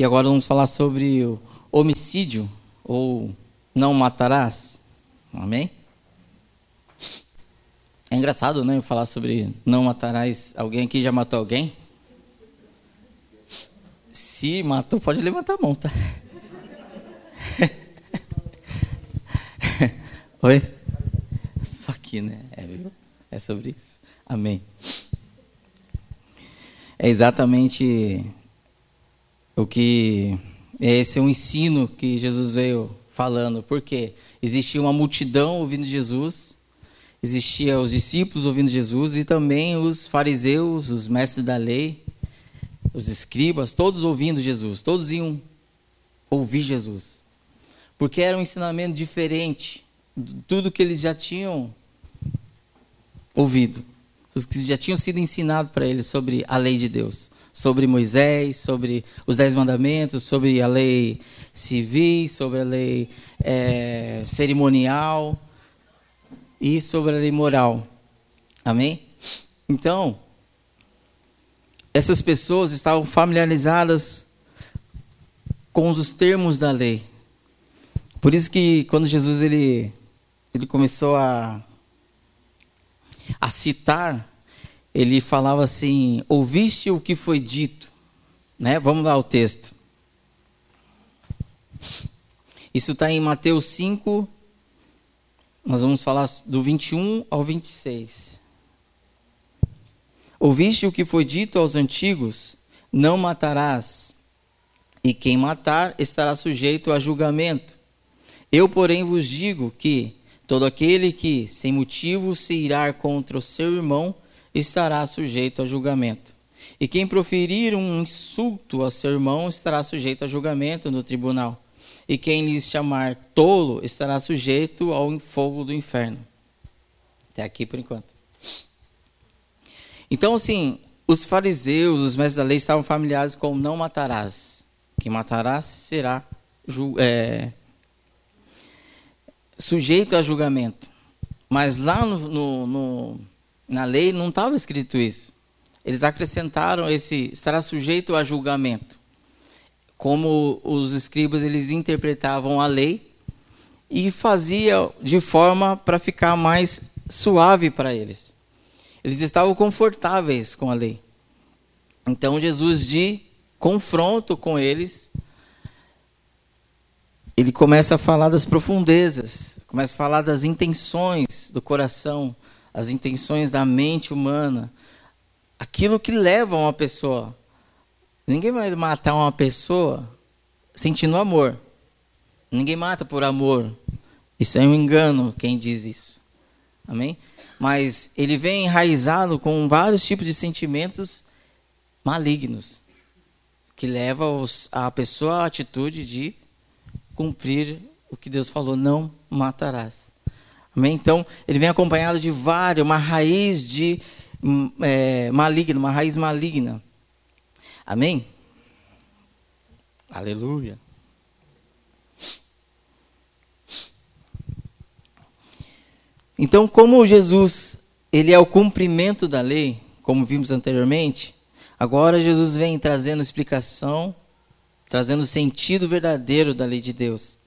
E agora vamos falar sobre o homicídio ou não matarás. Amém? É engraçado, né? Falar sobre não matarás. Alguém aqui já matou alguém? Se matou, pode levantar a mão, tá? Oi? Só que, né? É, é sobre isso. Amém. É exatamente o que esse é o ensino que Jesus veio falando. Porque existia uma multidão ouvindo Jesus, existia os discípulos ouvindo Jesus e também os fariseus, os mestres da lei, os escribas, todos ouvindo Jesus, todos iam ouvir Jesus. Porque era um ensinamento diferente de tudo que eles já tinham ouvido, os que já tinham sido ensinados para eles sobre a lei de Deus sobre Moisés, sobre os Dez Mandamentos, sobre a lei civil, sobre a lei é, cerimonial e sobre a lei moral. Amém? Então, essas pessoas estavam familiarizadas com os termos da lei. Por isso que quando Jesus ele, ele começou a, a citar ele falava assim: Ouviste o que foi dito? Né? Vamos lá o texto. Isso está em Mateus 5, nós vamos falar do 21 ao 26. Ouviste o que foi dito aos antigos: Não matarás, e quem matar estará sujeito a julgamento. Eu, porém, vos digo que todo aquele que, sem motivo, se irá contra o seu irmão, estará sujeito a julgamento. E quem proferir um insulto a seu irmão estará sujeito a julgamento no tribunal. E quem lhes chamar tolo estará sujeito ao fogo do inferno. Até aqui por enquanto. Então, assim, os fariseus, os mestres da lei estavam familiares com não matarás. Quem matarás será é, sujeito a julgamento. Mas lá no, no, no na lei não estava escrito isso. Eles acrescentaram esse estará sujeito a julgamento. Como os escribas eles interpretavam a lei e fazia de forma para ficar mais suave para eles. Eles estavam confortáveis com a lei. Então Jesus de confronto com eles, ele começa a falar das profundezas, começa a falar das intenções do coração, as intenções da mente humana, aquilo que leva uma pessoa. Ninguém vai matar uma pessoa sentindo amor. Ninguém mata por amor. Isso é um engano quem diz isso. Amém? Mas ele vem enraizado com vários tipos de sentimentos malignos que leva a pessoa à atitude de cumprir o que Deus falou: não matarás. Amém? Então, ele vem acompanhado de várias, uma raiz de hum, é, maligna, uma raiz maligna. Amém? Aleluia. Então, como Jesus, ele é o cumprimento da lei, como vimos anteriormente, agora Jesus vem trazendo explicação, trazendo o sentido verdadeiro da lei de Deus.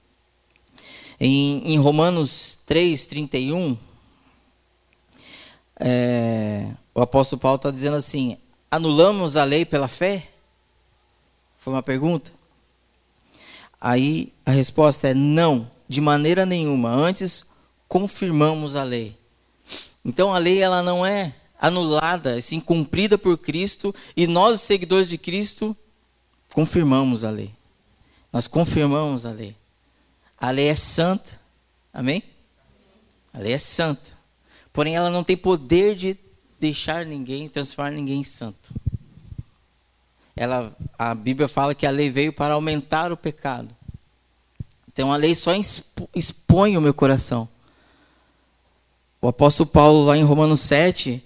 Em, em Romanos 3, 31, é, o apóstolo Paulo está dizendo assim: anulamos a lei pela fé? Foi uma pergunta. Aí a resposta é não, de maneira nenhuma. Antes confirmamos a lei. Então a lei ela não é anulada, sim cumprida por Cristo e nós, seguidores de Cristo, confirmamos a lei. Nós confirmamos a lei. A lei é santa. Amém? A lei é santa. Porém, ela não tem poder de deixar ninguém, transformar ninguém em santo. Ela, a Bíblia fala que a lei veio para aumentar o pecado. Então a lei só expõe o meu coração. O apóstolo Paulo, lá em Romanos 7,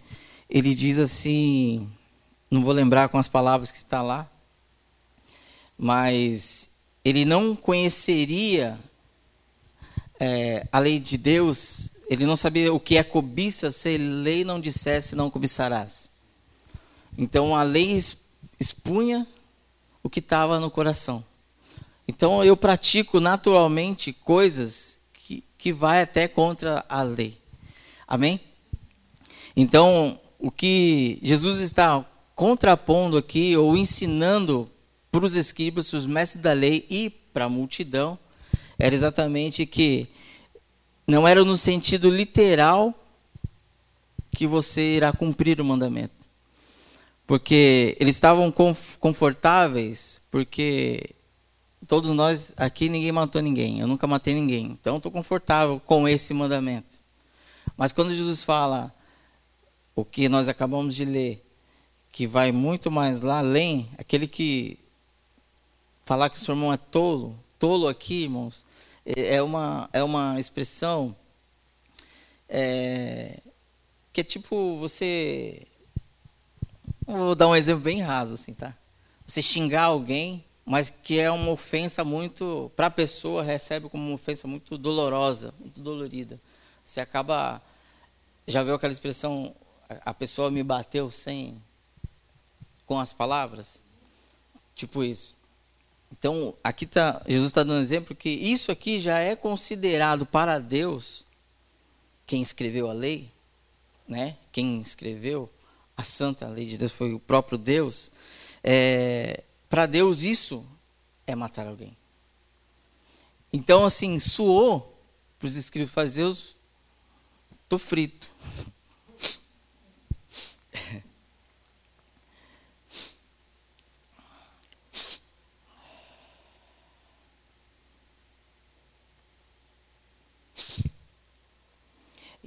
ele diz assim: não vou lembrar com as palavras que está lá, mas ele não conheceria é, a lei de Deus, ele não sabia o que é cobiça se a lei não dissesse não cobiçarás. Então a lei expunha o que estava no coração. Então eu pratico naturalmente coisas que, que vai até contra a lei. Amém? Então, o que Jesus está contrapondo aqui, ou ensinando para os escribas, os mestres da lei e para a multidão, era exatamente que não era no sentido literal que você irá cumprir o mandamento. Porque eles estavam confortáveis, porque todos nós aqui ninguém matou ninguém, eu nunca matei ninguém. Então estou confortável com esse mandamento. Mas quando Jesus fala o que nós acabamos de ler, que vai muito mais lá além, aquele que falar que o seu irmão é tolo, tolo aqui, irmãos, é, é uma, é uma expressão é, que é tipo você. Vou dar um exemplo bem raso, assim, tá? Você xingar alguém, mas que é uma ofensa muito. Para a pessoa, recebe como uma ofensa muito dolorosa, muito dolorida. Você acaba. Já viu aquela expressão? A pessoa me bateu sem. com as palavras? Tipo isso. Então, aqui tá, Jesus está dando exemplo que isso aqui já é considerado para Deus, quem escreveu a lei, né? quem escreveu a santa lei de Deus foi o próprio Deus. É, para Deus, isso é matar alguém. Então, assim, suou para os escribas fariseus, estou frito.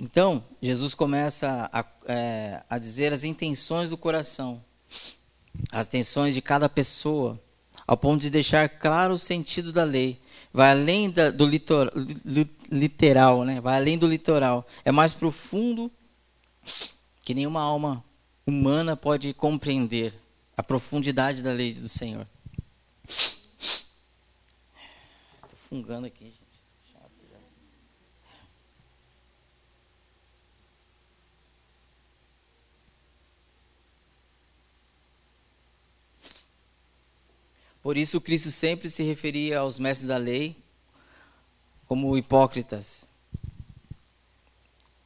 Então, Jesus começa a, é, a dizer as intenções do coração, as intenções de cada pessoa, ao ponto de deixar claro o sentido da lei. Vai além da, do litor, li, literal, né? vai além do litoral. É mais profundo que nenhuma alma humana pode compreender a profundidade da lei do Senhor. Estou fungando aqui. Por isso, Cristo sempre se referia aos mestres da lei como hipócritas.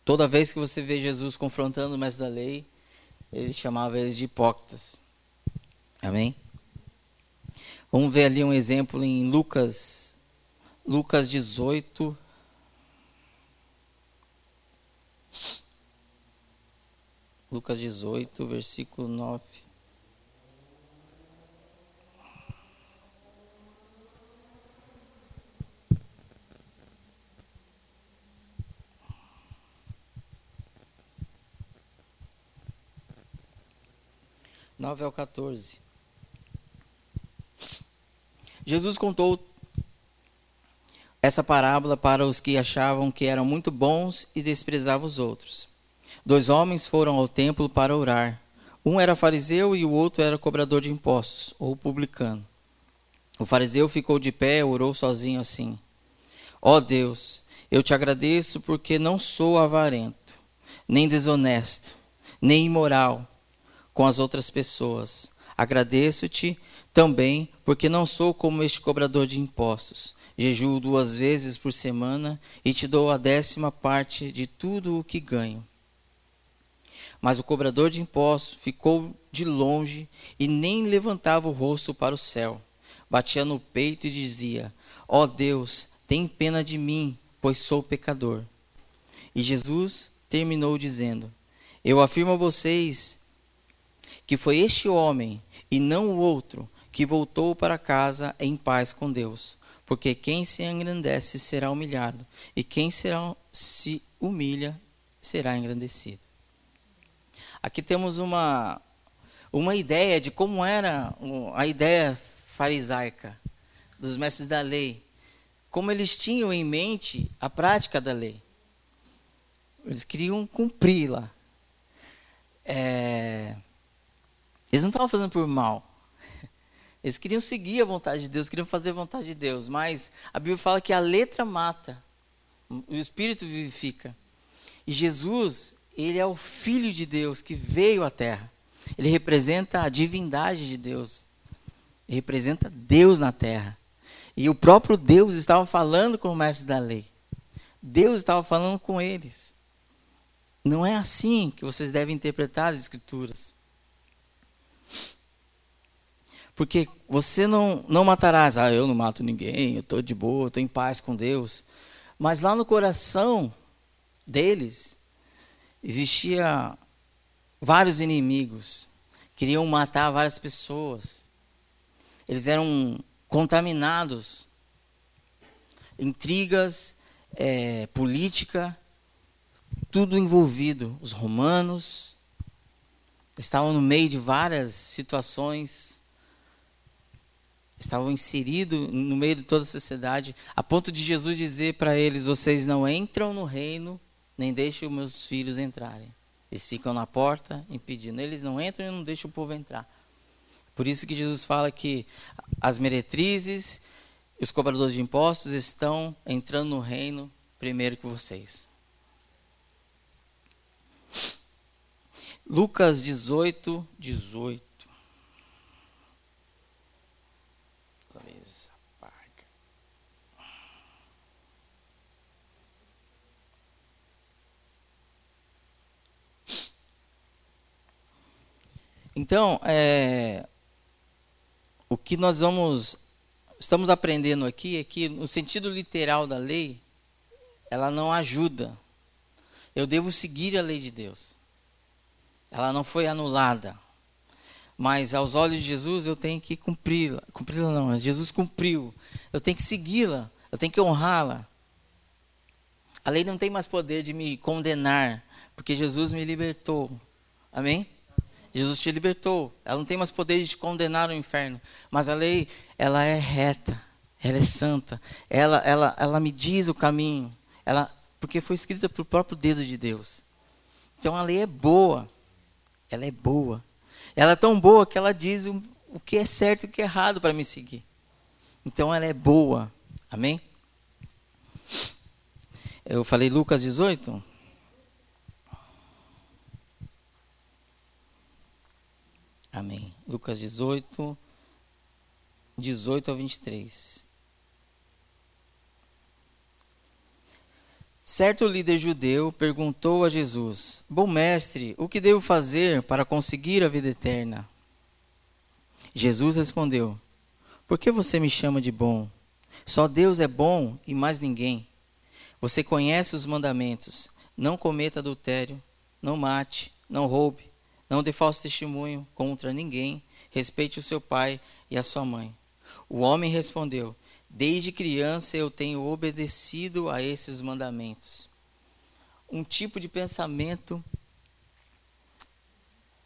Toda vez que você vê Jesus confrontando os mestres da lei, ele chamava eles de hipócritas. Amém? Vamos ver ali um exemplo em Lucas, Lucas 18. Lucas 18, versículo 9. 9 ao 14. Jesus contou essa parábola para os que achavam que eram muito bons e desprezavam os outros. Dois homens foram ao templo para orar. Um era fariseu e o outro era cobrador de impostos, ou publicano. O fariseu ficou de pé e orou sozinho assim: Ó oh Deus, eu te agradeço porque não sou avarento, nem desonesto, nem imoral com as outras pessoas. Agradeço-te também, porque não sou como este cobrador de impostos. Jejuo duas vezes por semana e te dou a décima parte de tudo o que ganho. Mas o cobrador de impostos ficou de longe e nem levantava o rosto para o céu. Batia no peito e dizia: Ó oh Deus, tem pena de mim, pois sou pecador. E Jesus terminou dizendo: Eu afirmo a vocês que foi este homem e não o outro que voltou para casa em paz com Deus. Porque quem se engrandece será humilhado, e quem será, se humilha será engrandecido. Aqui temos uma, uma ideia de como era a ideia farisaica dos mestres da lei, como eles tinham em mente a prática da lei. Eles queriam cumprir lá. É, eles não estavam fazendo por mal. Eles queriam seguir a vontade de Deus, queriam fazer a vontade de Deus. Mas a Bíblia fala que a letra mata, o Espírito vivifica. E Jesus, ele é o Filho de Deus que veio à Terra. Ele representa a divindade de Deus. Ele representa Deus na terra. E o próprio Deus estava falando com o mestre da lei. Deus estava falando com eles. Não é assim que vocês devem interpretar as Escrituras. Porque você não, não matarás. Ah, eu não mato ninguém, eu estou de boa, estou em paz com Deus. Mas lá no coração deles existia vários inimigos. Queriam matar várias pessoas. Eles eram contaminados. Intrigas, é, política, tudo envolvido. Os romanos estavam no meio de várias situações estavam inseridos no meio de toda a sociedade, a ponto de Jesus dizer para eles: Vocês não entram no reino, nem deixem os meus filhos entrarem. Eles ficam na porta impedindo. Eles não entram e não deixam o povo entrar. Por isso que Jesus fala que as meretrizes os cobradores de impostos estão entrando no reino primeiro que vocês. Lucas 18, 18. Então, é, o que nós vamos estamos aprendendo aqui é que no sentido literal da lei, ela não ajuda. Eu devo seguir a lei de Deus. Ela não foi anulada. Mas aos olhos de Jesus eu tenho que cumpri-la. Cumpri-la não, Jesus cumpriu. Eu tenho que segui-la, eu tenho que honrá-la. A lei não tem mais poder de me condenar, porque Jesus me libertou. Amém? Jesus te libertou. Ela não tem mais poder de te condenar no inferno. Mas a lei, ela é reta. Ela é santa. Ela, ela, ela me diz o caminho. Ela, porque foi escrita pelo próprio dedo de Deus. Então a lei é boa. Ela é boa. Ela é tão boa que ela diz o, que é certo e o que é errado para me seguir. Então ela é boa. Amém? Eu falei Lucas 18? Amém. Lucas 18, 18 ao 23. Certo líder judeu perguntou a Jesus: Bom mestre, o que devo fazer para conseguir a vida eterna? Jesus respondeu: Por que você me chama de bom? Só Deus é bom e mais ninguém. Você conhece os mandamentos: não cometa adultério, não mate, não roube, não dê falso testemunho contra ninguém. Respeite o seu pai e a sua mãe. O homem respondeu: Desde criança eu tenho obedecido a esses mandamentos. Um tipo de pensamento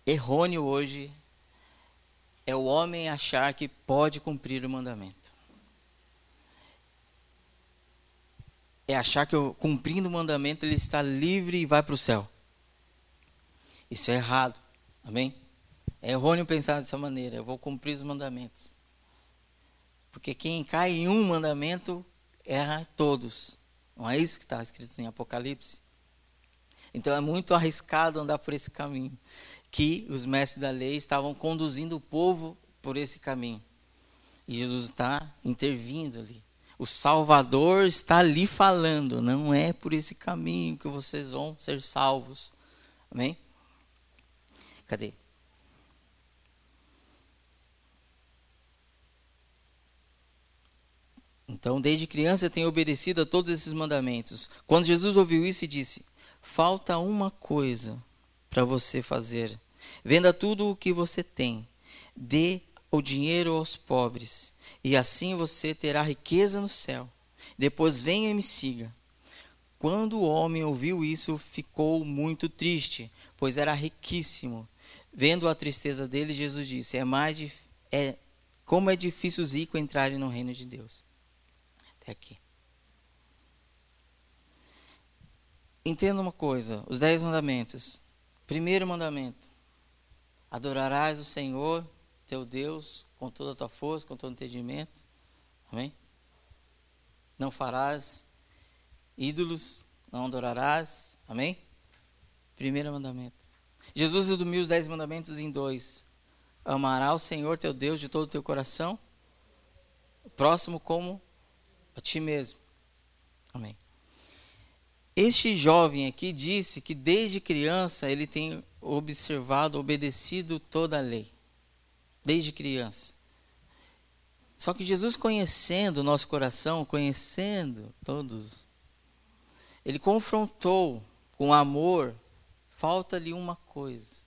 errôneo hoje é o homem achar que pode cumprir o mandamento. É achar que cumprindo o mandamento ele está livre e vai para o céu. Isso é errado. Amém? É errôneo pensar dessa maneira. Eu vou cumprir os mandamentos. Porque quem cai em um mandamento erra todos. Não é isso que está escrito em Apocalipse? Então é muito arriscado andar por esse caminho. Que os mestres da lei estavam conduzindo o povo por esse caminho. E Jesus está intervindo ali. O Salvador está ali falando. Não é por esse caminho que vocês vão ser salvos. Amém? Cadê? Então, desde criança tenho obedecido a todos esses mandamentos. Quando Jesus ouviu isso disse: Falta uma coisa para você fazer. Venda tudo o que você tem, dê o dinheiro aos pobres, e assim você terá riqueza no céu. Depois venha e me siga. Quando o homem ouviu isso, ficou muito triste, pois era riquíssimo. Vendo a tristeza dele, Jesus disse: É mais é como é difícil os ricos entrarem no reino de Deus. Aqui. Entenda uma coisa: os dez mandamentos. Primeiro mandamento: adorarás o Senhor, teu Deus, com toda a tua força, com todo o entendimento. Amém? Não farás ídolos, não adorarás. Amém? Primeiro mandamento. Jesus resumiu os dez mandamentos em dois. amará o Senhor teu Deus de todo o teu coração, próximo como a ti mesmo. Amém. Este jovem aqui disse que desde criança ele tem observado, obedecido toda a lei. Desde criança. Só que Jesus, conhecendo o nosso coração, conhecendo todos, ele confrontou com amor, falta-lhe uma coisa.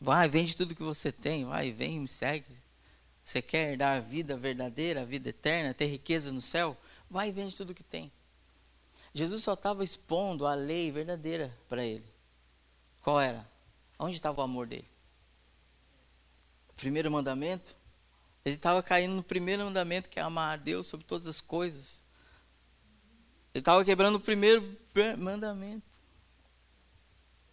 Vai, vende tudo que você tem, vai, vem, me segue. Você quer dar a vida verdadeira, a vida eterna, ter riqueza no céu? Vai e vende tudo que tem. Jesus só estava expondo a lei verdadeira para ele. Qual era? Onde estava o amor dele? O primeiro mandamento? Ele estava caindo no primeiro mandamento, que é amar a Deus sobre todas as coisas. Ele estava quebrando o primeiro mandamento.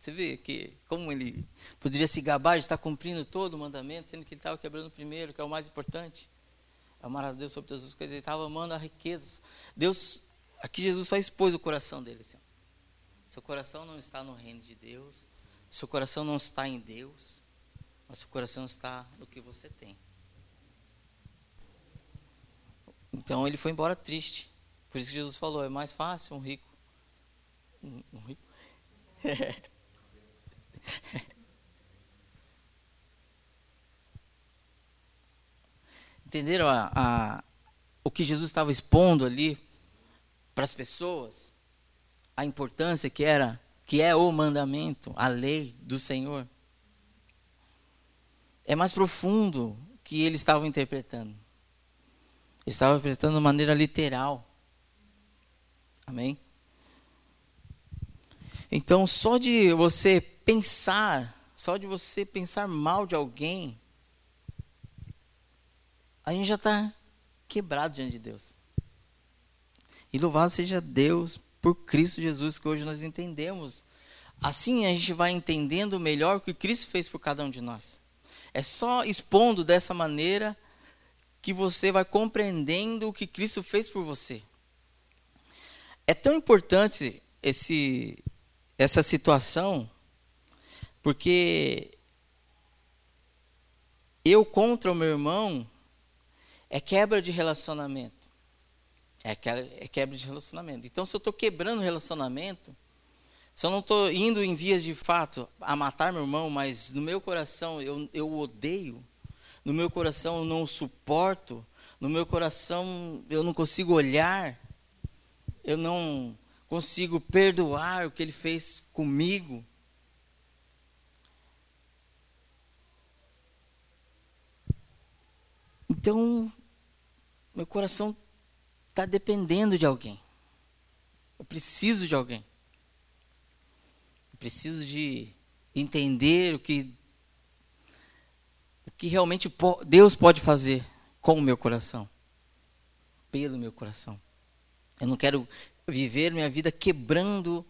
Você vê que como ele poderia se gabar de estar cumprindo todo o mandamento, sendo que ele estava quebrando o primeiro, que é o mais importante. Amar a Deus sobre todas as coisas. Ele estava amando a riqueza. Deus, aqui Jesus só expôs o coração dele. Assim. Seu coração não está no reino de Deus. Seu coração não está em Deus. Mas seu coração está no que você tem. Então ele foi embora triste. Por isso que Jesus falou: é mais fácil um rico. Um, um rico. Entenderam a, a, o que Jesus estava expondo ali para as pessoas? A importância que era, que é o mandamento, a lei do Senhor. É mais profundo que ele estava interpretando. Ele estava interpretando de maneira literal. Amém? Então, só de você pensar, só de você pensar mal de alguém, a gente já está quebrado diante de Deus. E louvado seja Deus por Cristo Jesus, que hoje nós entendemos. Assim a gente vai entendendo melhor o que Cristo fez por cada um de nós. É só expondo dessa maneira que você vai compreendendo o que Cristo fez por você. É tão importante esse essa situação, porque eu contra o meu irmão é quebra de relacionamento. É quebra de relacionamento. Então, se eu estou quebrando relacionamento, se eu não estou indo em vias de fato a matar meu irmão, mas no meu coração eu, eu odeio, no meu coração eu não suporto, no meu coração eu não consigo olhar, eu não consigo perdoar o que ele fez comigo. Então, meu coração está dependendo de alguém. Eu preciso de alguém. Eu preciso de entender o que, o que realmente Deus pode fazer com o meu coração, pelo meu coração. Eu não quero viver minha vida quebrando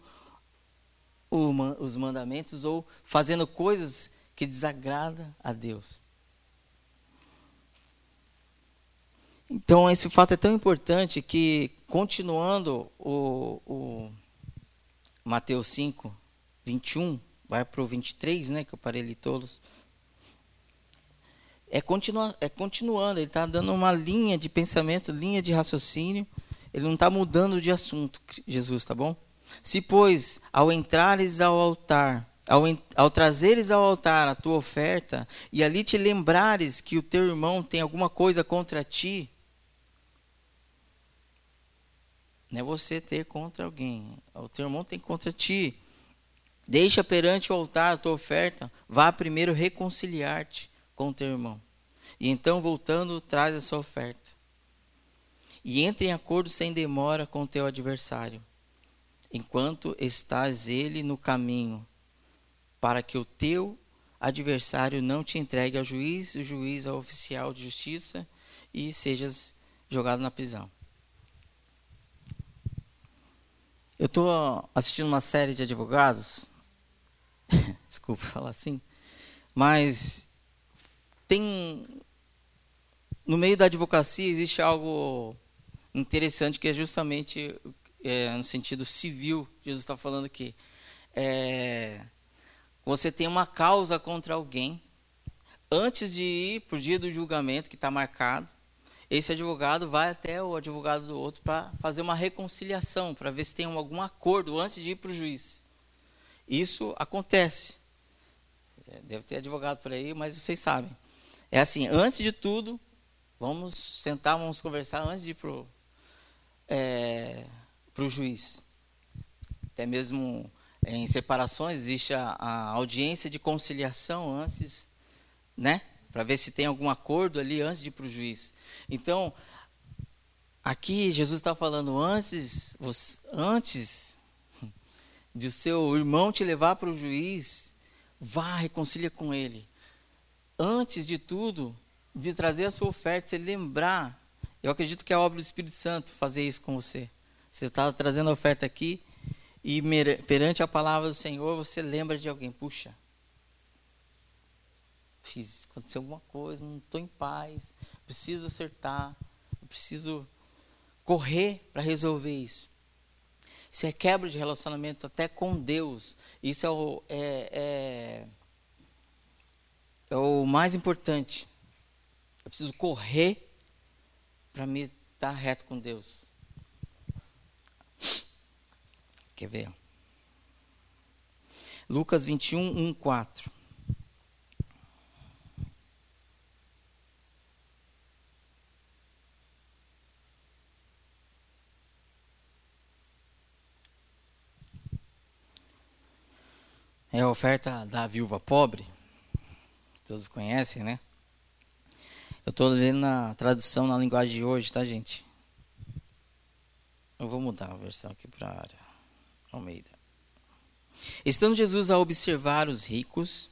os mandamentos ou fazendo coisas que desagradam a Deus. Então, esse fato é tão importante que, continuando o, o Mateus 5, 21, vai para o 23, né, que eu parei ali todos. É, continua, é continuando, ele está dando uma linha de pensamento, linha de raciocínio ele não está mudando de assunto, Jesus, tá bom? Se, pois, ao entrares ao altar, ao, ao trazeres ao altar a tua oferta, e ali te lembrares que o teu irmão tem alguma coisa contra ti, não é você ter contra alguém, o teu irmão tem contra ti. Deixa perante o altar a tua oferta, vá primeiro reconciliar-te com o teu irmão. E então, voltando, traz a sua oferta e entre em acordo sem demora com o teu adversário, enquanto estás ele no caminho, para que o teu adversário não te entregue ao juiz, o juiz ao oficial de justiça e sejas jogado na prisão. Eu estou assistindo uma série de advogados, desculpa falar assim, mas tem no meio da advocacia existe algo interessante que é justamente é, no sentido civil, Jesus está falando aqui. É, você tem uma causa contra alguém, antes de ir para o dia do julgamento que está marcado, esse advogado vai até o advogado do outro para fazer uma reconciliação, para ver se tem algum acordo antes de ir para o juiz. Isso acontece. É, deve ter advogado por aí, mas vocês sabem. É assim, antes de tudo, vamos sentar, vamos conversar antes de ir para o é, juiz. Até mesmo em separações existe a, a audiência de conciliação antes, né? Para ver se tem algum acordo ali antes de ir para o juiz. Então, aqui Jesus está falando antes, antes de o seu irmão te levar para o juiz, vá, reconcilia com ele. Antes de tudo, de trazer a sua oferta, você lembrar. Eu acredito que é a obra do Espírito Santo fazer isso com você. Você está trazendo a oferta aqui e perante a palavra do Senhor, você lembra de alguém. Puxa, fiz, aconteceu alguma coisa, não estou em paz, preciso acertar, preciso correr para resolver isso. Isso é quebra de relacionamento até com Deus. Isso é o, é, é, é o mais importante. Eu preciso correr para me estar reto com Deus. Quer ver? Lucas 21, 1, 4. É a oferta da viúva pobre. Todos conhecem, né? Eu estou lendo na tradução na linguagem de hoje, tá, gente? Eu vou mudar a versão aqui para a área. Almeida. Estando Jesus a observar os ricos,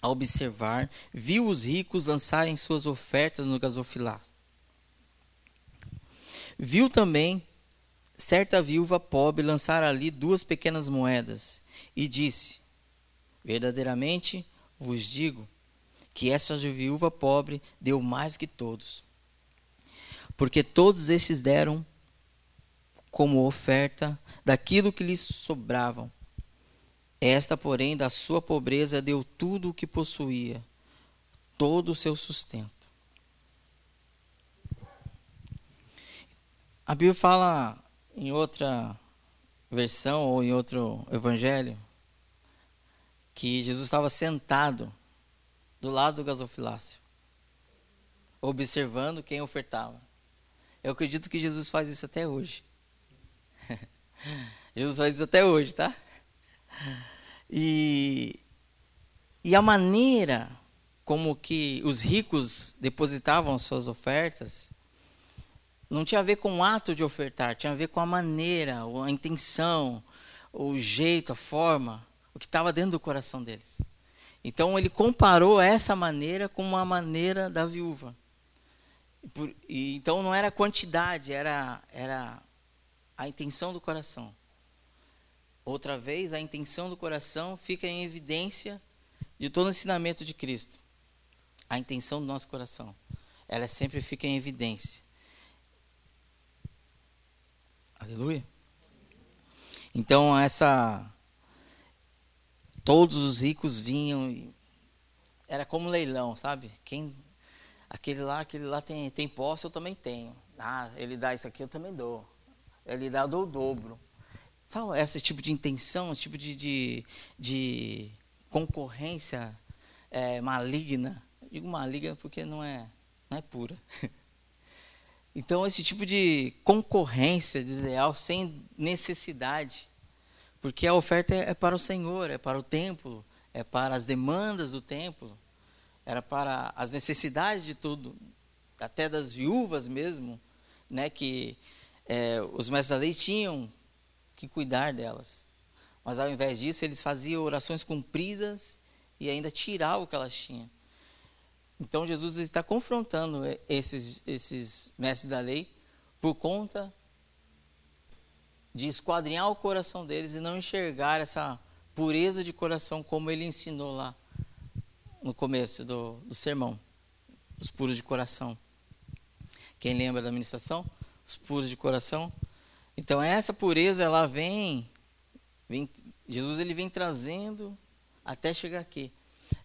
a observar, viu os ricos lançarem suas ofertas no gasofilar. Viu também certa viúva pobre lançar ali duas pequenas moedas e disse: Verdadeiramente vos digo que essa viúva pobre deu mais que todos. Porque todos estes deram como oferta daquilo que lhes sobravam. Esta, porém, da sua pobreza deu tudo o que possuía, todo o seu sustento. A Bíblia fala em outra versão ou em outro evangelho que Jesus estava sentado do lado do gasofilácio, observando quem ofertava. Eu acredito que Jesus faz isso até hoje. Jesus faz isso até hoje, tá? E, e a maneira como que os ricos depositavam suas ofertas não tinha a ver com o ato de ofertar, tinha a ver com a maneira, a intenção, o jeito, a forma o que estava dentro do coração deles. Então ele comparou essa maneira com uma maneira da viúva. Por, e, então não era quantidade, era, era a intenção do coração. Outra vez, a intenção do coração fica em evidência de todo o ensinamento de Cristo. A intenção do nosso coração, ela sempre fica em evidência. Aleluia. Então essa Todos os ricos vinham e era como leilão, sabe? Quem aquele lá, aquele lá tem tem posse, eu também tenho. Ah, ele dá isso aqui, eu também dou. Ele dá, eu dou o dobro. Sabe esse tipo de intenção, esse tipo de, de, de concorrência é, maligna? Digo maligna porque não é, não é pura. Então, esse tipo de concorrência desleal sem necessidade porque a oferta é, é para o Senhor, é para o templo, é para as demandas do templo, era para as necessidades de tudo, até das viúvas mesmo, né, que é, os mestres da lei tinham que cuidar delas. Mas ao invés disso, eles faziam orações cumpridas e ainda tiravam o que elas tinham. Então Jesus está confrontando esses, esses mestres da lei por conta de esquadrinhar o coração deles e não enxergar essa pureza de coração como ele ensinou lá no começo do, do sermão. Os puros de coração. Quem lembra da ministração? Os puros de coração. Então essa pureza ela vem, vem Jesus ele vem trazendo até chegar aqui.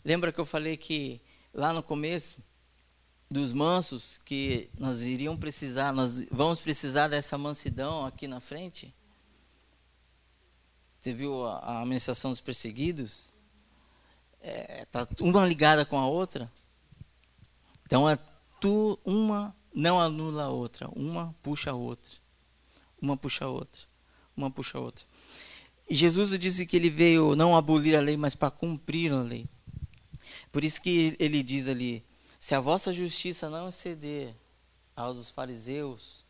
Lembra que eu falei que lá no começo dos mansos que nós iríamos precisar, nós vamos precisar dessa mansidão aqui na frente? Você viu a, administração dos perseguidos? É, tá uma ligada com a outra. Então é tu, uma não anula a outra, uma puxa a outra. Uma puxa a outra. Uma puxa a outra. E Jesus disse que ele veio não abolir a lei, mas para cumprir a lei. Por isso que ele diz ali: se a vossa justiça não exceder aos fariseus,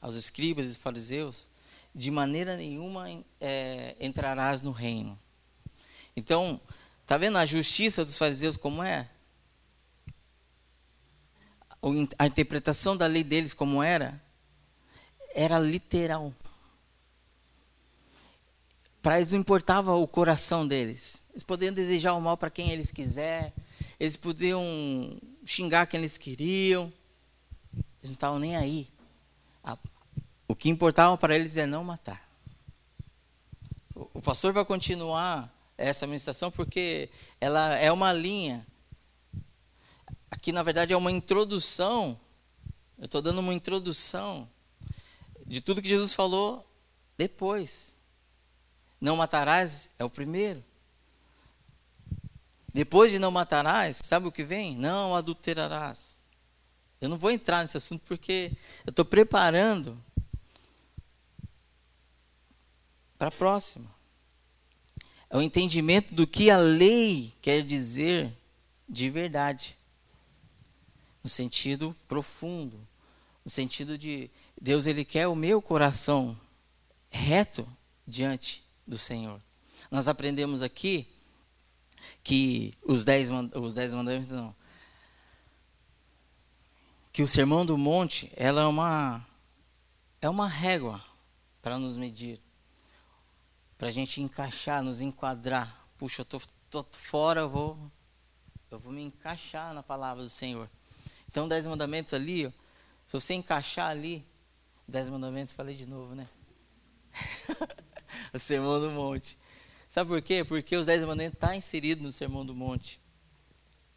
aos escribas e fariseus, de maneira nenhuma é, entrarás no reino. Então, tá vendo a justiça dos fariseus como é? A interpretação da lei deles como era? Era literal. Para eles não importava o coração deles. Eles podiam desejar o mal para quem eles quiser. Eles podiam xingar quem eles queriam. Eles não estavam nem aí. O que importava para eles é não matar. O pastor vai continuar essa ministração porque ela é uma linha. Aqui, na verdade, é uma introdução. Eu estou dando uma introdução de tudo que Jesus falou depois. Não matarás é o primeiro. Depois de não matarás, sabe o que vem? Não adulterarás. Eu não vou entrar nesse assunto porque eu estou preparando para a próxima. É o entendimento do que a lei quer dizer de verdade. No sentido profundo. No sentido de Deus ele quer o meu coração reto diante do Senhor. Nós aprendemos aqui que os dez, os dez mandamentos, não, que o sermão do monte, ela é uma, é uma régua para nos medir, para a gente encaixar, nos enquadrar. Puxa, eu tô, tô fora, eu vou, eu vou me encaixar na palavra do Senhor. Então, dez mandamentos ali, ó, se você encaixar ali, dez mandamentos, falei de novo, né? o Sermão do Monte. Sabe por quê? Porque os Dez Mandamentos estão tá inseridos no Sermão do Monte.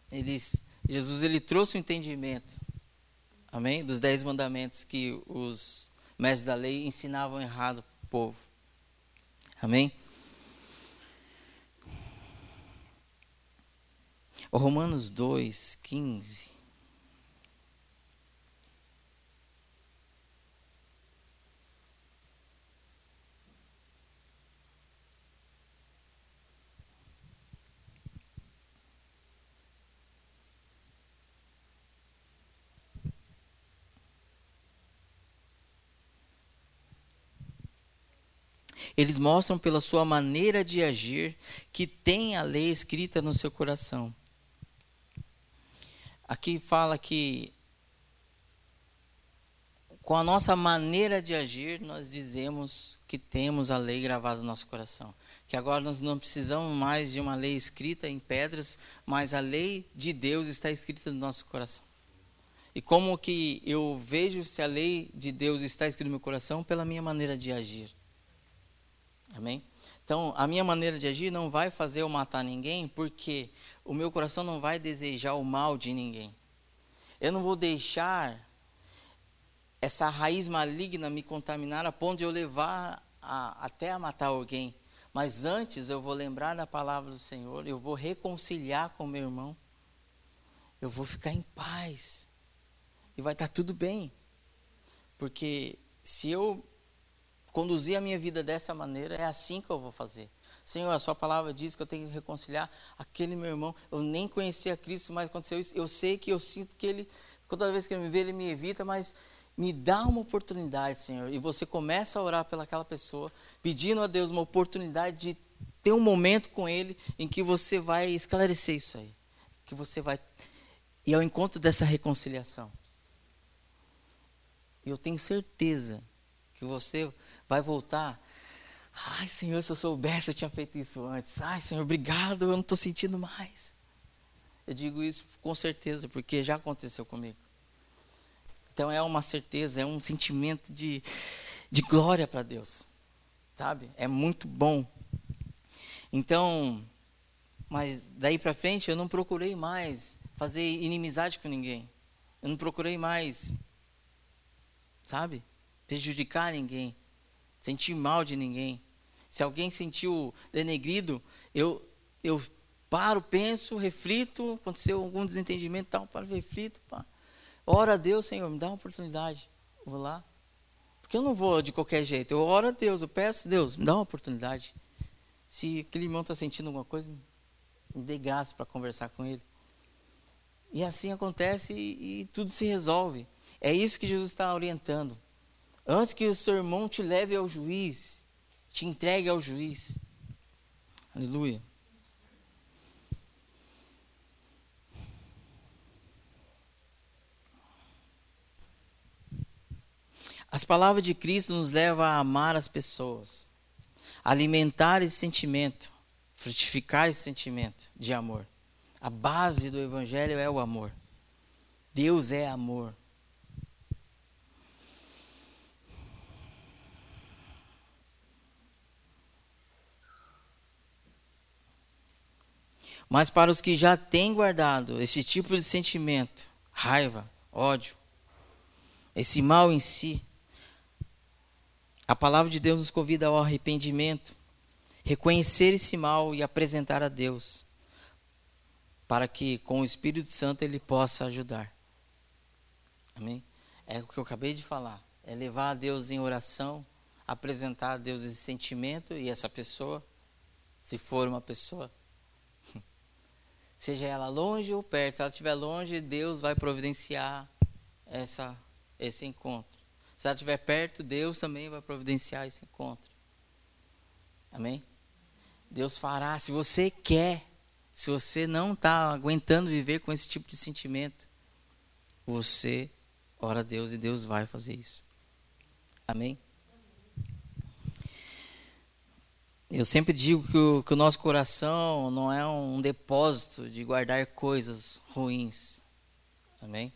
Eles, Jesus ele trouxe o entendimento, amém? Dos Dez Mandamentos que os mestres da lei ensinavam errado o povo. Amém? Romanos 2, 15. Eles mostram pela sua maneira de agir que tem a lei escrita no seu coração. Aqui fala que com a nossa maneira de agir, nós dizemos que temos a lei gravada no nosso coração. Que agora nós não precisamos mais de uma lei escrita em pedras, mas a lei de Deus está escrita no nosso coração. E como que eu vejo se a lei de Deus está escrita no meu coração? Pela minha maneira de agir. Amém? Então, a minha maneira de agir não vai fazer eu matar ninguém, porque o meu coração não vai desejar o mal de ninguém. Eu não vou deixar essa raiz maligna me contaminar a ponto de eu levar a, até a matar alguém. Mas antes eu vou lembrar da palavra do Senhor, eu vou reconciliar com meu irmão, eu vou ficar em paz, e vai estar tudo bem. Porque se eu conduzir a minha vida dessa maneira, é assim que eu vou fazer. Senhor, a sua palavra diz que eu tenho que reconciliar aquele meu irmão. Eu nem conhecia Cristo, mas aconteceu isso. Eu sei que eu sinto que ele, toda vez que ele me vê, ele me evita, mas me dá uma oportunidade, Senhor. E você começa a orar pelaquela pessoa, pedindo a Deus uma oportunidade de ter um momento com ele em que você vai esclarecer isso aí. Que você vai ir ao encontro dessa reconciliação. E eu tenho certeza que você vai voltar. Ai, Senhor, se eu soubesse, eu tinha feito isso antes. Ai, Senhor, obrigado, eu não estou sentindo mais. Eu digo isso com certeza, porque já aconteceu comigo. Então é uma certeza, é um sentimento de, de glória para Deus. Sabe? É muito bom. Então, Mas daí para frente eu não procurei mais fazer inimizade com ninguém. Eu não procurei mais, sabe? Prejudicar ninguém, sentir mal de ninguém. Se alguém sentiu denegrido, eu, eu paro, penso, reflito, aconteceu algum desentendimento, tal, paro, reflito, pá. Ora a Deus, Senhor, me dá uma oportunidade. vou lá. Porque eu não vou de qualquer jeito. Eu oro a Deus, eu peço, Deus, me dá uma oportunidade. Se aquele irmão está sentindo alguma coisa, me dê graça para conversar com ele. E assim acontece e, e, tudo se resolve. É isso que Jesus está orientando. Antes que o seu irmão te leve ao juiz, te entregue ao juiz. Aleluia. As palavras de Cristo nos levam a amar as pessoas, alimentar esse sentimento, frutificar esse sentimento de amor. A base do Evangelho é o amor. Deus é amor. Mas para os que já têm guardado esse tipo de sentimento, raiva, ódio, esse mal em si, a palavra de Deus nos convida ao arrependimento, reconhecer esse mal e apresentar a Deus, para que com o Espírito Santo ele possa ajudar. Amém? É o que eu acabei de falar. É levar a Deus em oração, apresentar a Deus esse sentimento e essa pessoa, se for uma pessoa, seja ela longe ou perto, se ela estiver longe, Deus vai providenciar essa, esse encontro. Se ela estiver perto, Deus também vai providenciar esse encontro. Amém? Deus fará. Se você quer, se você não está aguentando viver com esse tipo de sentimento, você ora a Deus e Deus vai fazer isso. Amém? Eu sempre digo que o, que o nosso coração não é um depósito de guardar coisas ruins. Amém?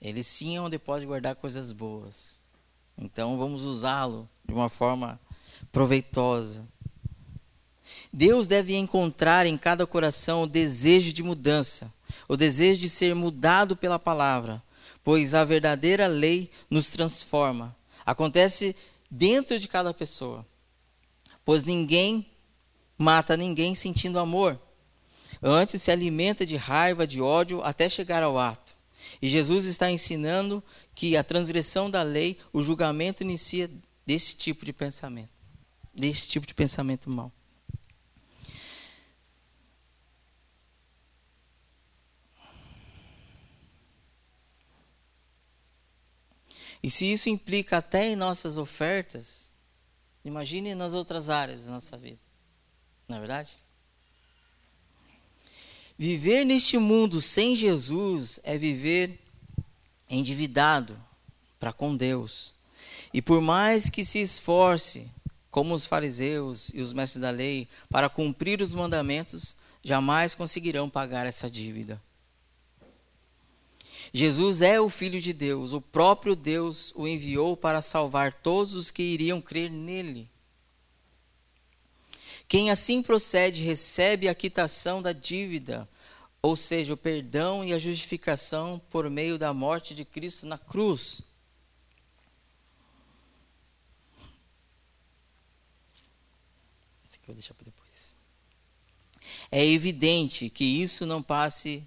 Ele sim é um depósito de guardar coisas boas. Então vamos usá-lo de uma forma proveitosa. Deus deve encontrar em cada coração o desejo de mudança, o desejo de ser mudado pela palavra, pois a verdadeira lei nos transforma. Acontece dentro de cada pessoa, pois ninguém mata ninguém sentindo amor. Antes se alimenta de raiva, de ódio, até chegar ao ato. E Jesus está ensinando que a transgressão da lei, o julgamento inicia desse tipo de pensamento desse tipo de pensamento mal. E se isso implica até em nossas ofertas, imagine nas outras áreas da nossa vida. Não é verdade? Viver neste mundo sem Jesus é viver endividado para com Deus. E por mais que se esforce como os fariseus e os mestres da lei, para cumprir os mandamentos, jamais conseguirão pagar essa dívida. Jesus é o Filho de Deus, o próprio Deus o enviou para salvar todos os que iriam crer nele. Quem assim procede recebe a quitação da dívida, ou seja, o perdão e a justificação por meio da morte de Cristo na cruz. É evidente que isso não passe,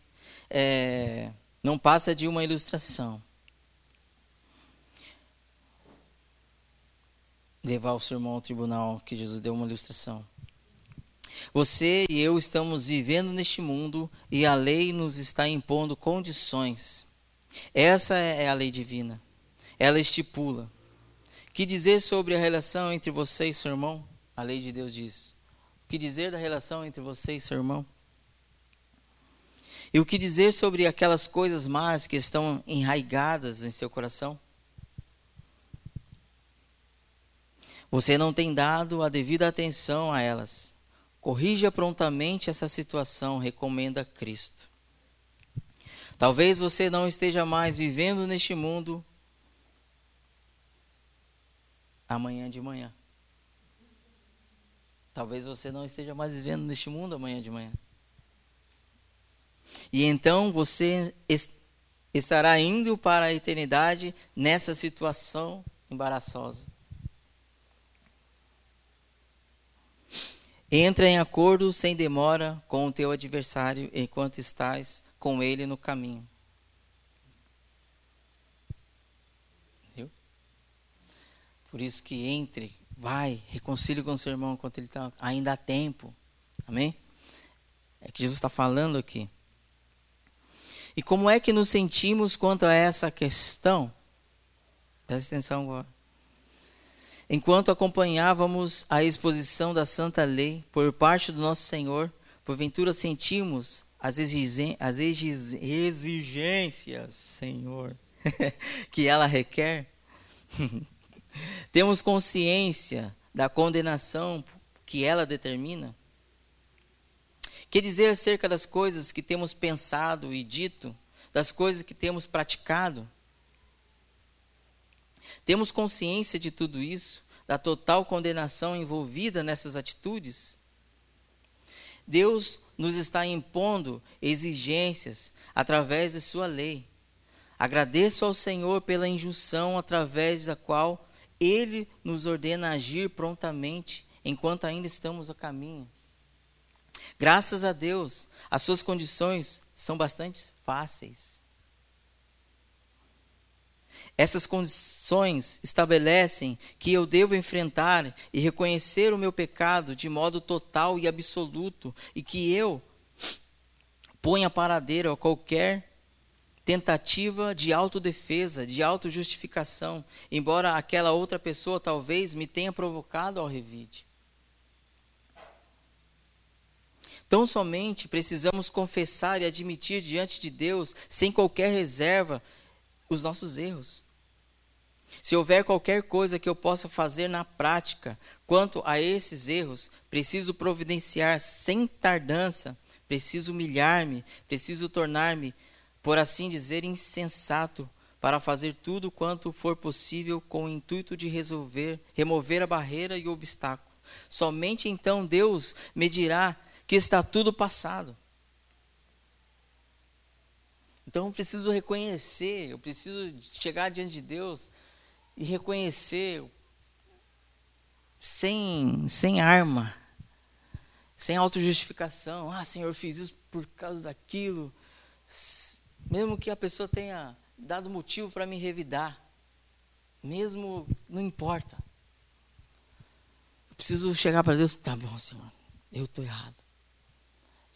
é, não passa de uma ilustração. Levar o seu irmão ao tribunal, que Jesus deu uma ilustração. Você e eu estamos vivendo neste mundo e a lei nos está impondo condições. Essa é a lei divina. Ela estipula. Que dizer sobre a relação entre você e seu irmão? A lei de Deus diz. O que dizer da relação entre você e seu irmão? E o que dizer sobre aquelas coisas más que estão enraigadas em seu coração? Você não tem dado a devida atenção a elas. Corrija prontamente essa situação, recomenda Cristo. Talvez você não esteja mais vivendo neste mundo amanhã de manhã. Talvez você não esteja mais vivendo neste mundo amanhã de manhã. E então você estará indo para a eternidade nessa situação embaraçosa. Entra em acordo sem demora com o teu adversário enquanto estás com ele no caminho. Viu? Por isso que entre, vai, reconcilie com seu irmão enquanto ele está. Ainda há tempo. Amém? É que Jesus está falando aqui. E como é que nos sentimos quanto a essa questão? Presta atenção agora. Enquanto acompanhávamos a exposição da Santa Lei por parte do nosso Senhor, porventura sentimos as, as exigências, Senhor, que ela requer? Temos consciência da condenação que ela determina? Que dizer acerca das coisas que temos pensado e dito, das coisas que temos praticado? Temos consciência de tudo isso, da total condenação envolvida nessas atitudes? Deus nos está impondo exigências através de Sua lei. Agradeço ao Senhor pela injunção através da qual Ele nos ordena agir prontamente enquanto ainda estamos a caminho. Graças a Deus, as suas condições são bastante fáceis. Essas condições estabelecem que eu devo enfrentar e reconhecer o meu pecado de modo total e absoluto e que eu ponha paradeiro a qualquer tentativa de autodefesa, de autojustificação, embora aquela outra pessoa talvez me tenha provocado ao revide. Tão somente precisamos confessar e admitir diante de Deus, sem qualquer reserva, os nossos erros. Se houver qualquer coisa que eu possa fazer na prática quanto a esses erros, preciso providenciar sem tardança, preciso humilhar-me, preciso tornar-me, por assim dizer, insensato para fazer tudo quanto for possível com o intuito de resolver, remover a barreira e o obstáculo. Somente então Deus me dirá que está tudo passado. Então eu preciso reconhecer, eu preciso chegar diante de Deus e reconhecer sem, sem arma, sem autojustificação. Ah, Senhor, eu fiz isso por causa daquilo. Mesmo que a pessoa tenha dado motivo para me revidar, mesmo não importa. Eu preciso chegar para Deus, tá bom, Senhor, eu estou errado.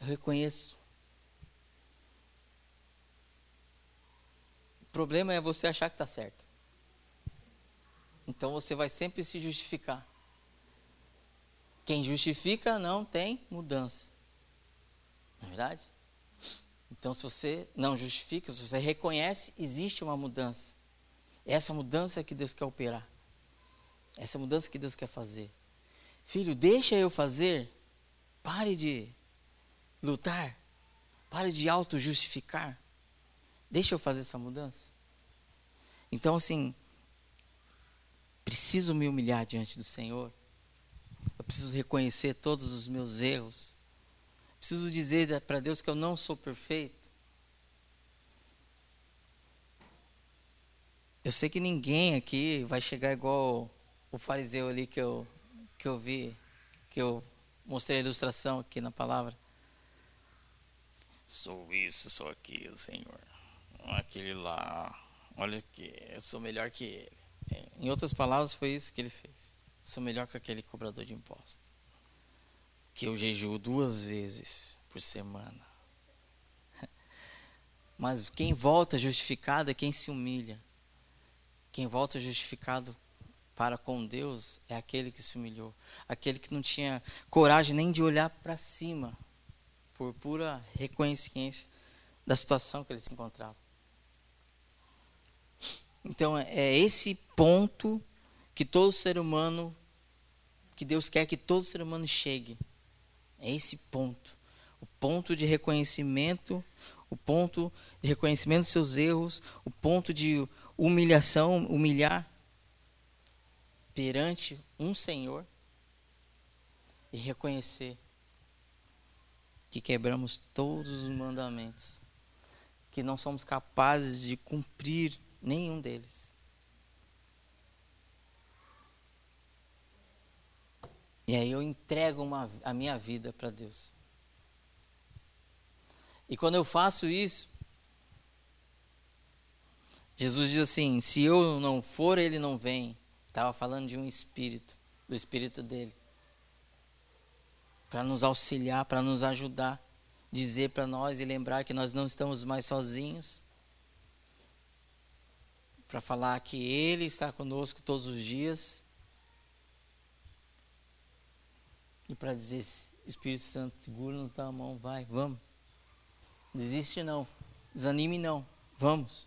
Eu reconheço. O problema é você achar que está certo. Então você vai sempre se justificar. Quem justifica não tem mudança. Não é verdade? Então, se você não justifica, se você reconhece, existe uma mudança. Essa mudança é que Deus quer operar. Essa mudança que Deus quer fazer. Filho, deixa eu fazer. Pare de lutar. Pare de auto-justificar. Deixa eu fazer essa mudança. Então, assim, preciso me humilhar diante do Senhor. Eu preciso reconhecer todos os meus erros. Preciso dizer para Deus que eu não sou perfeito. Eu sei que ninguém aqui vai chegar igual o fariseu ali que eu, que eu vi, que eu mostrei a ilustração aqui na palavra. Sou isso, sou aquilo, Senhor. Aquele lá, olha aqui, eu sou melhor que ele. É, em outras palavras, foi isso que ele fez. Sou melhor que aquele cobrador de impostos. Que eu jejuo duas vezes por semana. Mas quem volta justificado é quem se humilha. Quem volta justificado para com Deus é aquele que se humilhou. Aquele que não tinha coragem nem de olhar para cima, por pura reconhecência da situação que ele se encontrava. Então é esse ponto que todo ser humano, que Deus quer que todo ser humano chegue. É esse ponto. O ponto de reconhecimento, o ponto de reconhecimento dos seus erros, o ponto de humilhação, humilhar perante um Senhor. e reconhecer que quebramos todos os mandamentos, que não somos capazes de cumprir nenhum deles. E aí eu entrego uma, a minha vida para Deus. E quando eu faço isso, Jesus diz assim: se eu não for, ele não vem. Estava falando de um espírito, do espírito dele. Para nos auxiliar, para nos ajudar, dizer para nós e lembrar que nós não estamos mais sozinhos. Para falar que ele está conosco todos os dias. E para dizer: Espírito Santo, segura na tua mão, vai, vamos. Desiste não, desanime não, vamos.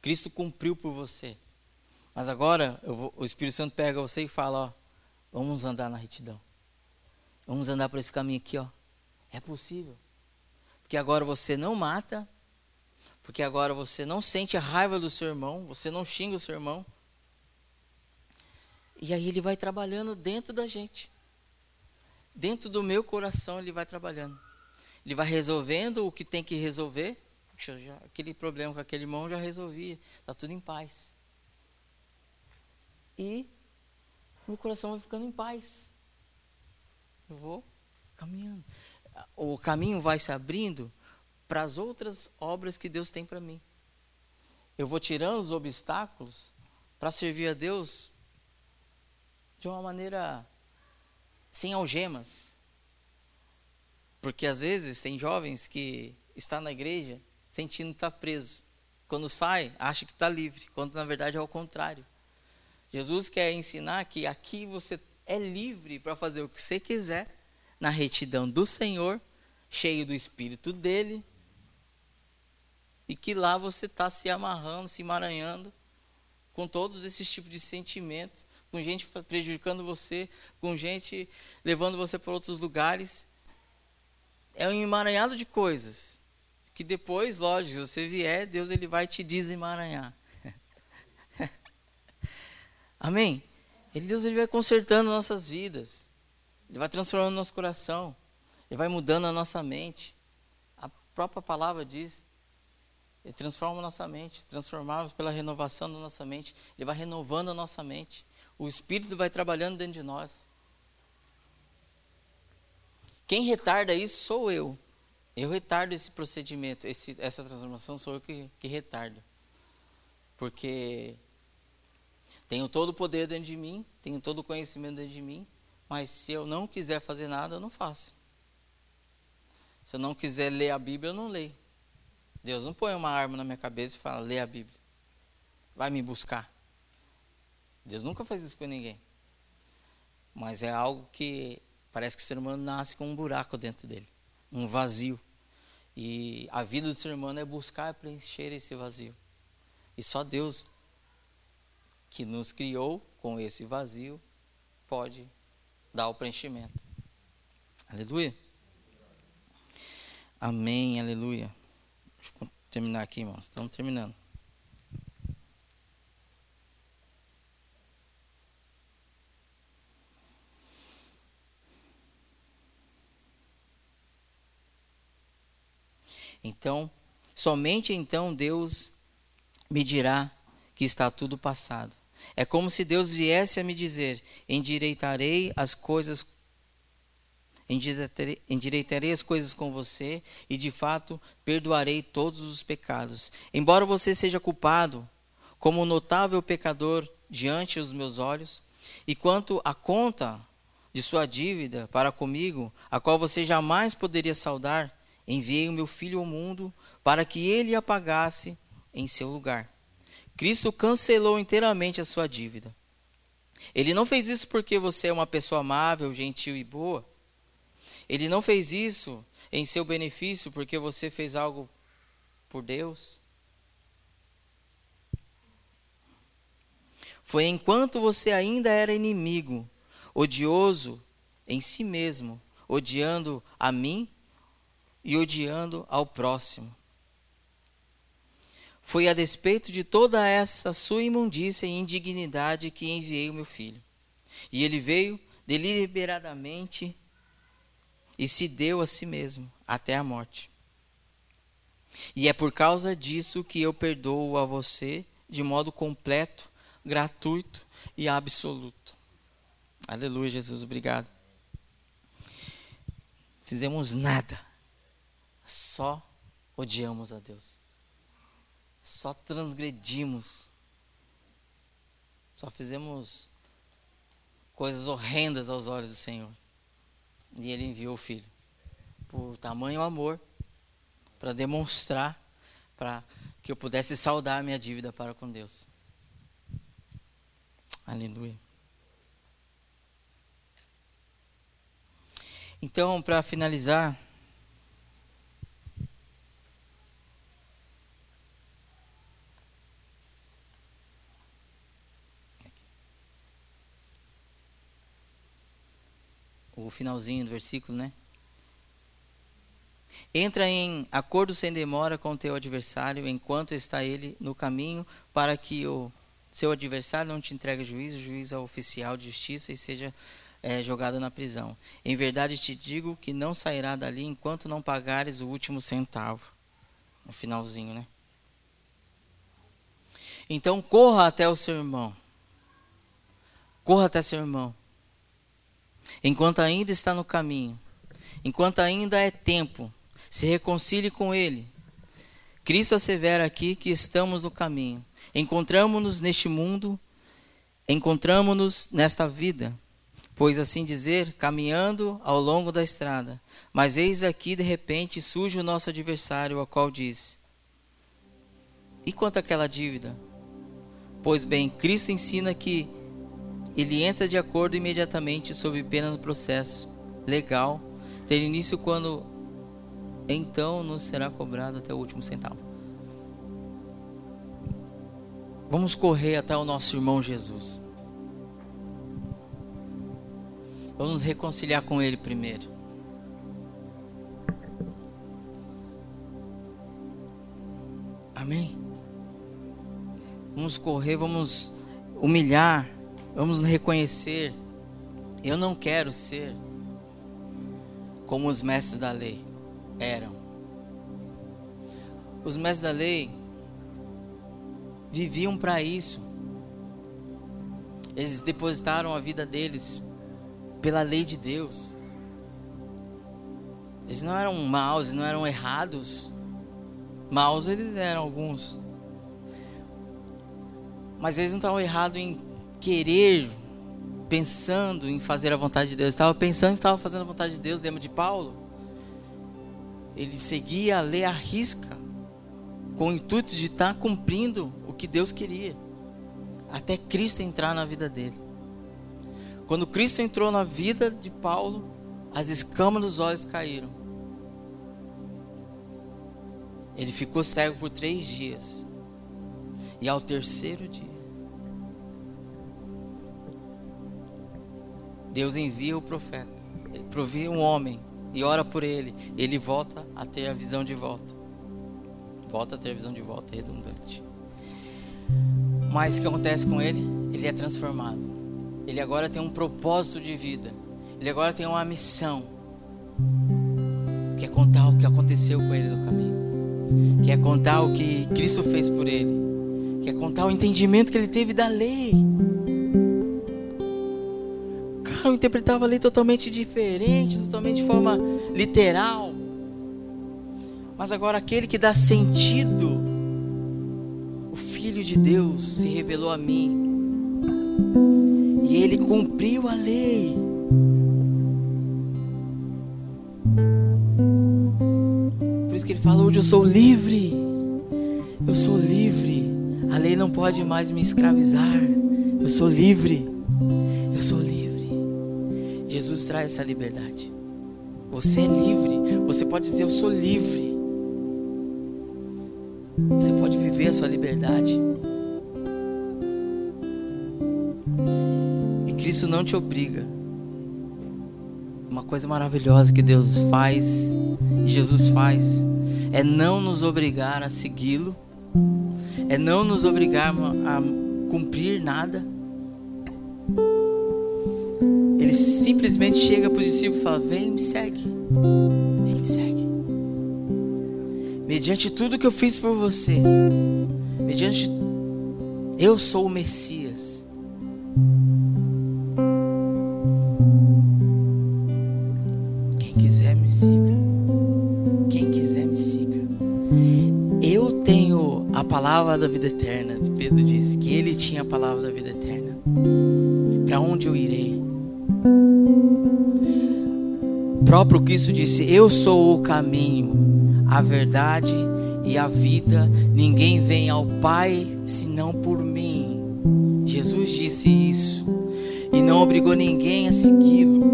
Cristo cumpriu por você. Mas agora vou, o Espírito Santo pega você e fala, ó, vamos andar na retidão. Vamos andar por esse caminho aqui, ó. É possível. Porque agora você não mata, porque agora você não sente a raiva do seu irmão, você não xinga o seu irmão. E aí ele vai trabalhando dentro da gente. Dentro do meu coração ele vai trabalhando. Ele vai resolvendo o que tem que resolver Puxa, já, aquele problema com aquele irmão já resolvi, está tudo em paz. E meu coração vai ficando em paz. Eu vou caminhando. O caminho vai se abrindo para as outras obras que Deus tem para mim. Eu vou tirando os obstáculos para servir a Deus de uma maneira sem algemas. Porque às vezes tem jovens que estão na igreja sentindo estar tá preso. Quando sai, acha que está livre, quando na verdade é o contrário. Jesus quer ensinar que aqui você é livre para fazer o que você quiser, na retidão do Senhor, cheio do Espírito dele, e que lá você está se amarrando, se emaranhando com todos esses tipos de sentimentos, com gente prejudicando você, com gente levando você para outros lugares. É um emaranhado de coisas que depois, lógico, se você vier, Deus ele vai te desemaranhar. Amém? Ele, Deus ele vai consertando nossas vidas. Ele vai transformando nosso coração. Ele vai mudando a nossa mente. A própria palavra diz, ele transforma a nossa mente, transformar pela renovação da nossa mente. Ele vai renovando a nossa mente. O Espírito vai trabalhando dentro de nós. Quem retarda isso sou eu. Eu retardo esse procedimento, esse, essa transformação sou eu que, que retardo. Porque tenho todo o poder dentro de mim, tenho todo o conhecimento dentro de mim, mas se eu não quiser fazer nada, eu não faço. Se eu não quiser ler a Bíblia, eu não leio. Deus não põe uma arma na minha cabeça e fala, lê a Bíblia. Vai me buscar. Deus nunca faz isso com ninguém. Mas é algo que parece que o ser humano nasce com um buraco dentro dele um vazio. E a vida do ser humano é buscar preencher esse vazio. E só Deus, que nos criou com esse vazio, pode dar o preenchimento. Aleluia. Amém, aleluia. Deixa eu terminar aqui, irmãos. Estamos terminando. Então, somente então Deus me dirá que está tudo passado. É como se Deus viesse a me dizer: endireitarei as coisas endireitarei, endireitarei as coisas com você e de fato perdoarei todos os pecados. Embora você seja culpado como notável pecador diante dos meus olhos, e quanto à conta de sua dívida para comigo, a qual você jamais poderia saldar, enviei o meu filho ao mundo para que ele a pagasse em seu lugar. Cristo cancelou inteiramente a sua dívida. Ele não fez isso porque você é uma pessoa amável, gentil e boa. Ele não fez isso em seu benefício porque você fez algo por Deus. Foi enquanto você ainda era inimigo, odioso em si mesmo, odiando a mim e odiando ao próximo. Foi a despeito de toda essa sua imundícia e indignidade que enviei o meu filho. E ele veio deliberadamente e se deu a si mesmo até a morte. E é por causa disso que eu perdoo a você de modo completo, gratuito e absoluto. Aleluia, Jesus, obrigado. Fizemos nada, só odiamos a Deus, só transgredimos, só fizemos coisas horrendas aos olhos do Senhor. E Ele enviou o Filho por tamanho amor para demonstrar para que eu pudesse saldar minha dívida para com Deus. Aleluia. Então, para finalizar, finalzinho do versículo, né? Entra em acordo sem demora com o teu adversário, enquanto está ele no caminho, para que o seu adversário não te entregue juízo, juízo ao oficial de justiça e seja é, jogado na prisão. Em verdade te digo que não sairá dali enquanto não pagares o último centavo. No finalzinho, né? Então corra até o seu irmão. Corra até seu irmão. Enquanto ainda está no caminho. Enquanto ainda é tempo se reconcilie com Ele. Cristo assevera aqui que estamos no caminho. Encontramos-nos neste mundo, encontramos-nos nesta vida, pois assim dizer, caminhando ao longo da estrada. Mas eis aqui, de repente, surge o nosso adversário, ao qual diz: E quanto àquela dívida? Pois bem, Cristo ensina que ele entra de acordo imediatamente sob pena do processo legal ter início quando então nos será cobrado até o último centavo. Vamos correr até o nosso irmão Jesus. Vamos nos reconciliar com Ele primeiro. Amém? Vamos correr, vamos humilhar, vamos reconhecer. Eu não quero ser como os mestres da lei eram. Os mestres da lei viviam para isso. Eles depositaram a vida deles pela lei de Deus. Eles não eram maus, não eram errados. Maus eles eram alguns. Mas eles não estavam errados em querer, pensando em fazer a vontade de Deus. Estavam pensando que estavam fazendo a vontade de Deus, lembra de Paulo? ele seguia a lei à risca, com o intuito de estar cumprindo o que Deus queria, até Cristo entrar na vida dele. Quando Cristo entrou na vida de Paulo, as escamas dos olhos caíram. Ele ficou cego por três dias. E ao terceiro dia, Deus envia o profeta, provia um homem e ora por ele, ele volta a ter a visão de volta. Volta a ter a visão de volta, é redundante. Mas o que acontece com ele? Ele é transformado. Ele agora tem um propósito de vida. Ele agora tem uma missão. Quer contar o que aconteceu com ele no caminho. Quer contar o que Cristo fez por ele. Quer contar o entendimento que ele teve da lei eu interpretava a lei totalmente diferente, totalmente de forma literal. Mas agora aquele que dá sentido, o Filho de Deus se revelou a mim. E ele cumpriu a lei. Por isso que ele fala: hoje eu sou livre. Eu sou livre. A lei não pode mais me escravizar. Eu sou livre. Traz essa liberdade. Você é livre. Você pode dizer: Eu sou livre. Você pode viver a sua liberdade. E Cristo não te obriga. Uma coisa maravilhosa que Deus faz, Jesus faz, é não nos obrigar a segui-lo, é não nos obrigar a cumprir nada simplesmente chega para os discípulos e fala: Vem, me segue. Vem me segue. Mediante tudo que eu fiz por você, mediante eu sou o Messias. Quem quiser me siga. Quem quiser me siga. Eu tenho a palavra da vida eterna. Pedro disse que ele tinha a palavra da vida eterna. Para onde eu irei? Próprio Cristo disse: Eu sou o caminho, a verdade e a vida. Ninguém vem ao Pai senão por mim. Jesus disse isso e não obrigou ninguém a segui-lo.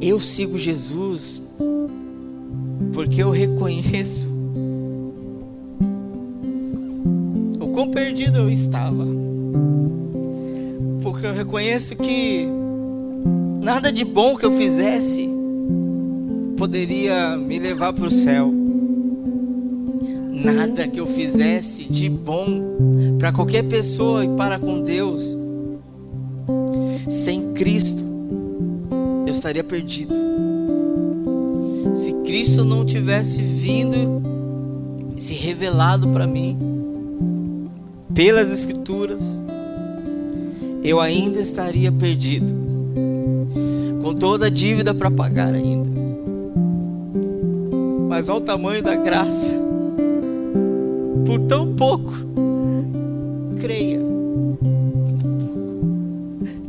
Eu sigo Jesus porque eu reconheço o quão perdido eu estava. Porque eu reconheço que nada de bom que eu fizesse poderia me levar para o céu. Nada que eu fizesse de bom para qualquer pessoa e para com Deus, sem Cristo, eu estaria perdido. Se Cristo não tivesse vindo e se revelado para mim pelas Escrituras, eu ainda estaria perdido, toda a dívida para pagar ainda. Mas olha o tamanho da graça. Por tão pouco, creia.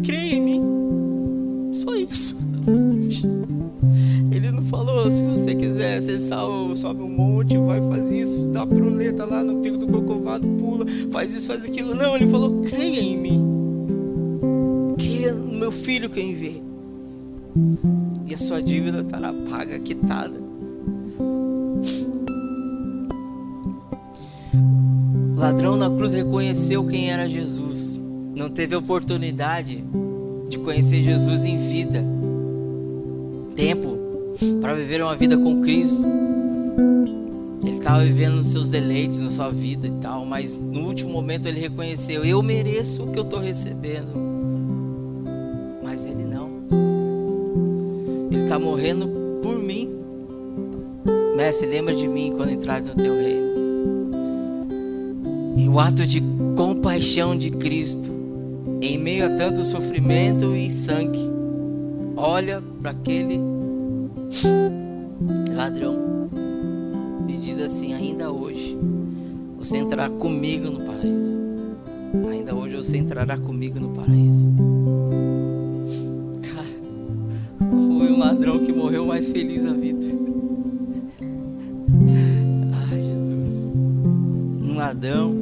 Creia em mim. Só isso. Ele não falou, se você quiser acessar, sobe um monte, vai fazer isso, dá proleta lá no pico do cocovado, pula, faz isso, faz aquilo. Não, ele falou, creia em mim. Creia no meu filho que eu enviei. E a sua dívida estará paga, quitada. O ladrão na cruz reconheceu quem era Jesus. Não teve oportunidade de conhecer Jesus em vida. Tempo para viver uma vida com Cristo. Ele estava vivendo nos seus deleites, na sua vida e tal, mas no último momento ele reconheceu: eu mereço o que eu estou recebendo. Está morrendo por mim. Mestre, lembra de mim quando entrar no teu reino. E o ato de compaixão de Cristo, em meio a tanto sofrimento e sangue, olha para aquele ladrão e diz assim: Ainda hoje você entrará comigo no paraíso. Ainda hoje você entrará comigo no paraíso. Ladrão que morreu mais feliz da vida. Ai, Jesus. Um ladrão